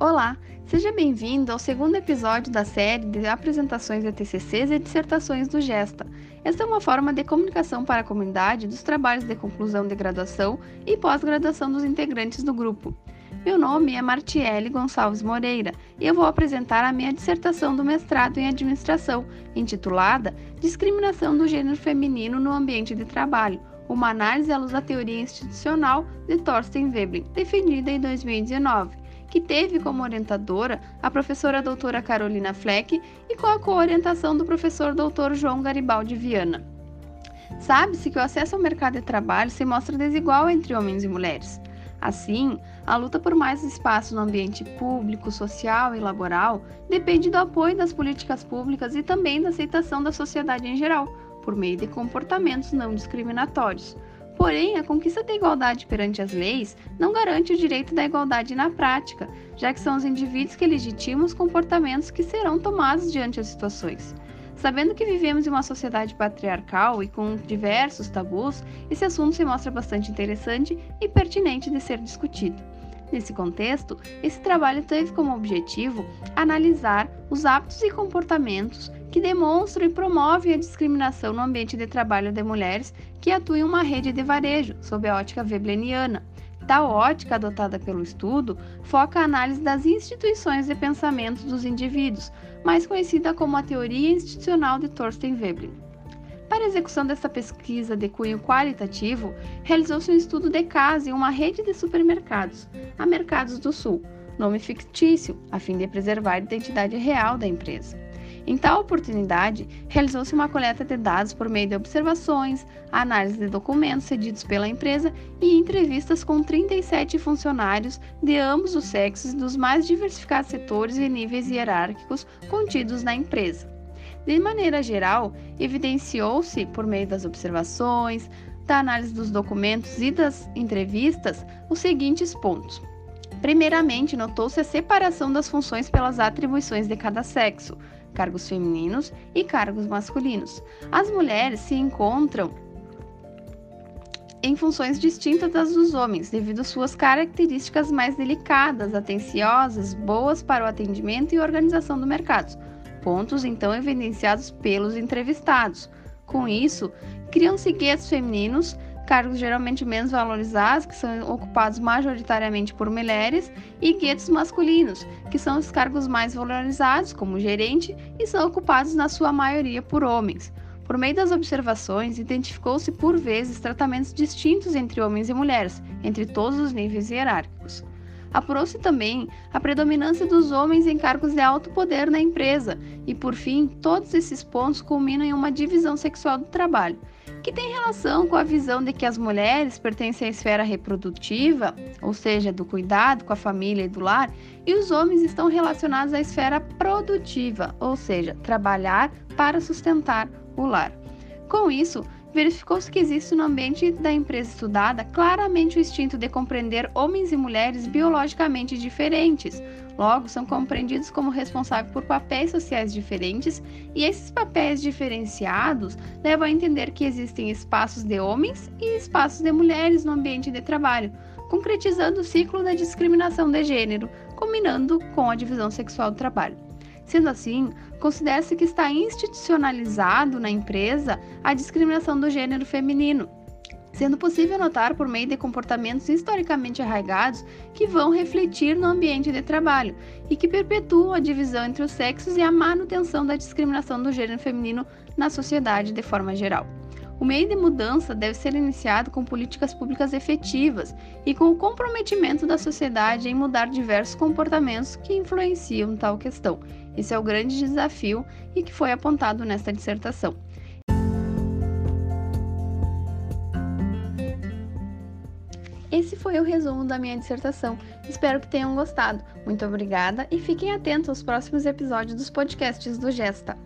Olá, seja bem-vindo ao segundo episódio da série de apresentações de TCCs e dissertações do GESTA. Esta é uma forma de comunicação para a comunidade dos trabalhos de conclusão de graduação e pós-graduação dos integrantes do grupo. Meu nome é Martiele Gonçalves Moreira e eu vou apresentar a minha dissertação do mestrado em administração, intitulada Discriminação do gênero feminino no ambiente de trabalho, uma análise à luz da teoria institucional de Thorsten Veblen, defendida em 2019 que teve como orientadora a professora doutora Carolina Fleck e com a coorientação do professor doutor João Garibaldi Viana. Sabe-se que o acesso ao mercado de trabalho se mostra desigual entre homens e mulheres. Assim, a luta por mais espaço no ambiente público, social e laboral depende do apoio das políticas públicas e também da aceitação da sociedade em geral, por meio de comportamentos não discriminatórios, Porém, a conquista da igualdade perante as leis não garante o direito da igualdade na prática, já que são os indivíduos que legitimam os comportamentos que serão tomados diante as situações. Sabendo que vivemos em uma sociedade patriarcal e com diversos tabus, esse assunto se mostra bastante interessante e pertinente de ser discutido. Nesse contexto, esse trabalho teve como objetivo analisar os hábitos e comportamentos que demonstram e promovem a discriminação no ambiente de trabalho de mulheres que atuam em uma rede de varejo, sob a ótica vebleniana. Tal ótica adotada pelo estudo foca a análise das instituições de pensamento dos indivíduos, mais conhecida como a teoria institucional de Thorsten Veblen. Para a execução dessa pesquisa de cunho qualitativo, realizou-se um estudo de caso em uma rede de supermercados, a Mercados do Sul, nome fictício, a fim de preservar a identidade real da empresa. Em tal oportunidade, realizou-se uma coleta de dados por meio de observações, análise de documentos cedidos pela empresa e entrevistas com 37 funcionários de ambos os sexos dos mais diversificados setores e níveis hierárquicos contidos na empresa. De maneira geral, evidenciou-se, por meio das observações, da análise dos documentos e das entrevistas, os seguintes pontos. Primeiramente, notou-se a separação das funções pelas atribuições de cada sexo, cargos femininos e cargos masculinos. As mulheres se encontram em funções distintas das dos homens, devido às suas características mais delicadas, atenciosas, boas para o atendimento e organização do mercado. Pontos então evidenciados pelos entrevistados. Com isso, criam-se guetos femininos cargos geralmente menos valorizados, que são ocupados majoritariamente por mulheres, e guetos masculinos, que são os cargos mais valorizados, como gerente, e são ocupados na sua maioria por homens. Por meio das observações, identificou-se por vezes tratamentos distintos entre homens e mulheres, entre todos os níveis hierárquicos. Apurou-se também a predominância dos homens em cargos de alto poder na empresa, e por fim, todos esses pontos culminam em uma divisão sexual do trabalho, que tem relação com a visão de que as mulheres pertencem à esfera reprodutiva, ou seja, do cuidado com a família e do lar, e os homens estão relacionados à esfera produtiva, ou seja, trabalhar para sustentar o lar. Com isso, verificou-se que existe no ambiente da empresa estudada claramente o instinto de compreender homens e mulheres biologicamente diferentes. Logo, são compreendidos como responsáveis por papéis sociais diferentes, e esses papéis diferenciados levam a entender que existem espaços de homens e espaços de mulheres no ambiente de trabalho, concretizando o ciclo da discriminação de gênero, combinando com a divisão sexual do trabalho. Sendo assim, considera-se que está institucionalizado na empresa a discriminação do gênero feminino, sendo possível notar por meio de comportamentos historicamente arraigados que vão refletir no ambiente de trabalho e que perpetuam a divisão entre os sexos e a manutenção da discriminação do gênero feminino na sociedade de forma geral. O meio de mudança deve ser iniciado com políticas públicas efetivas e com o comprometimento da sociedade em mudar diversos comportamentos que influenciam tal questão. Esse é o grande desafio e que foi apontado nesta dissertação. Esse foi o resumo da minha dissertação. Espero que tenham gostado. Muito obrigada e fiquem atentos aos próximos episódios dos podcasts do Gesta.